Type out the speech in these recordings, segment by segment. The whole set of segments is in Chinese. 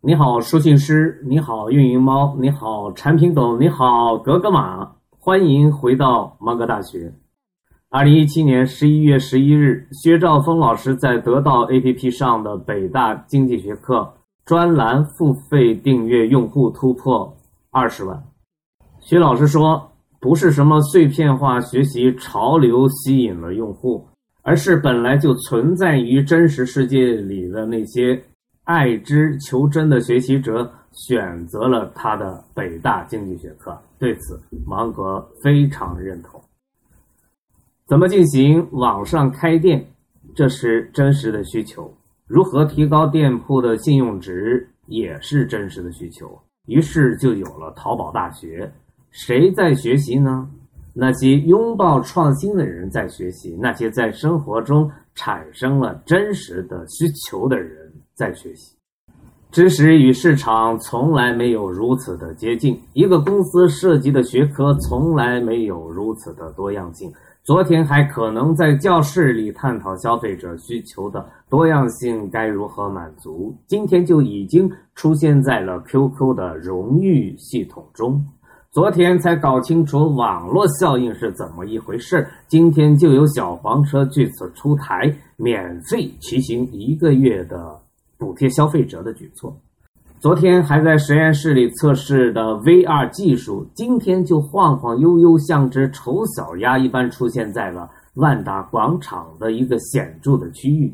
你好，书信师，你好，运营猫，你好，产品狗，你好，格格玛，欢迎回到芒格大学。二零一七年十一月十一日，薛兆丰老师在得到 APP 上的北大经济学课专栏付费订阅用户突破二十万。薛老师说，不是什么碎片化学习潮流吸引了用户，而是本来就存在于真实世界里的那些。爱之求真的学习者选择了他的北大经济学课，对此芒格非常认同。怎么进行网上开店？这是真实的需求。如何提高店铺的信用值？也是真实的需求。于是就有了淘宝大学。谁在学习呢？那些拥抱创新的人在学习，那些在生活中产生了真实的需求的人。在学习，知识与市场从来没有如此的接近。一个公司涉及的学科从来没有如此的多样性。昨天还可能在教室里探讨消费者需求的多样性该如何满足，今天就已经出现在了 QQ 的荣誉系统中。昨天才搞清楚网络效应是怎么一回事，今天就有小黄车据此出台，免费骑行一个月的。补贴消费者的举措，昨天还在实验室里测试的 VR 技术，今天就晃晃悠悠，像只丑小鸭一般出现在了万达广场的一个显著的区域。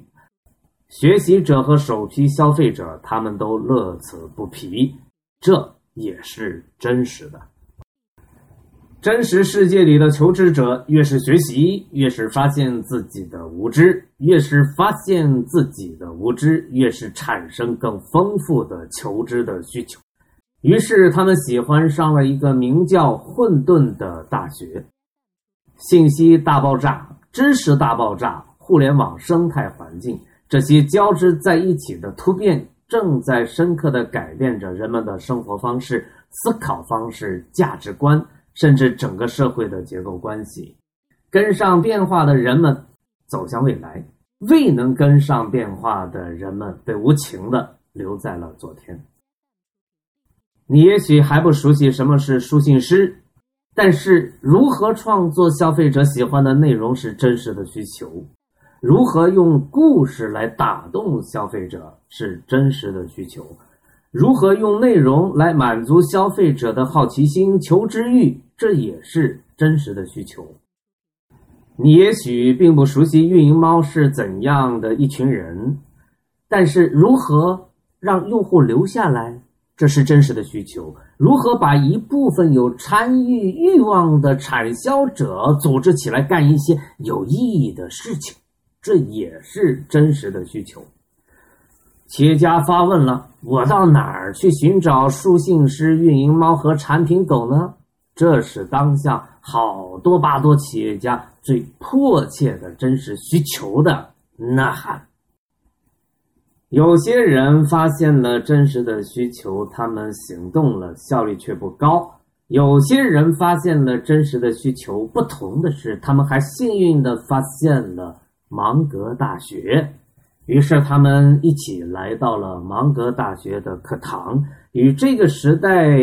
学习者和首批消费者，他们都乐此不疲，这也是真实的。真实世界里的求知者，越是学习，越是发现自己的无知；越是发现自己的无知，越是产生更丰富的求知的需求。于是，他们喜欢上了一个名叫“混沌”的大学。信息大爆炸、知识大爆炸、互联网生态环境，这些交织在一起的突变，正在深刻的改变着人们的生活方式、思考方式、价值观。甚至整个社会的结构关系，跟上变化的人们走向未来，未能跟上变化的人们被无情的留在了昨天。你也许还不熟悉什么是书信诗，但是如何创作消费者喜欢的内容是真实的需求，如何用故事来打动消费者是真实的需求。如何用内容来满足消费者的好奇心、求知欲，这也是真实的需求。你也许并不熟悉运营猫是怎样的一群人，但是如何让用户留下来，这是真实的需求。如何把一部分有参与欲望的产销者组织起来干一些有意义的事情，这也是真实的需求。企业家发问了：“我到哪儿去寻找书信师、运营猫和产品狗呢？”这是当下好多巴多企业家最迫切的真实需求的呐喊。有些人发现了真实的需求，他们行动了，效率却不高；有些人发现了真实的需求，不同的是，他们还幸运的发现了芒格大学。于是，他们一起来到了芒格大学的课堂，与这个时代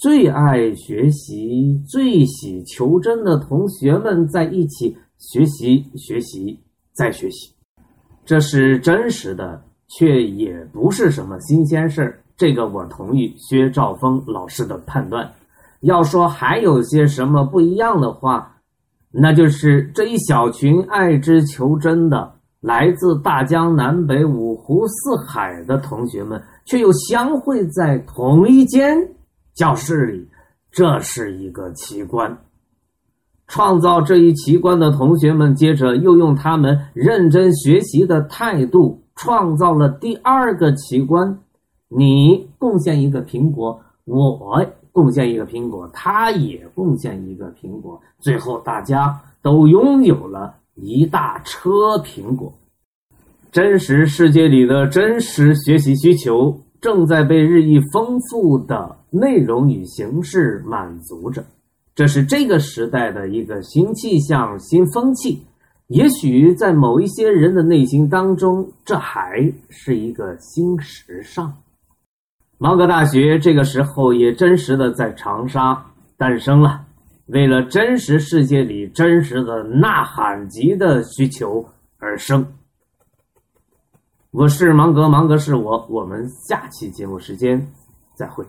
最爱学习、最喜求真的同学们在一起学习、学习、再学习。这是真实的，却也不是什么新鲜事儿。这个我同意薛兆丰老师的判断。要说还有些什么不一样的话，那就是这一小群爱之求真的。来自大江南北、五湖四海的同学们，却又相会在同一间教室里，这是一个奇观。创造这一奇观的同学们，接着又用他们认真学习的态度，创造了第二个奇观。你贡献一个苹果，我贡献一个苹果，他也贡献一个苹果，最后大家都拥有了。一大车苹果，真实世界里的真实学习需求正在被日益丰富的内容与形式满足着，这是这个时代的一个新气象、新风气。也许在某一些人的内心当中，这还是一个新时尚。芒格大学这个时候也真实的在长沙诞生了，为了真实世界里真实的呐喊级的需求而生。我是芒格，芒格是我，我们下期节目时间再会。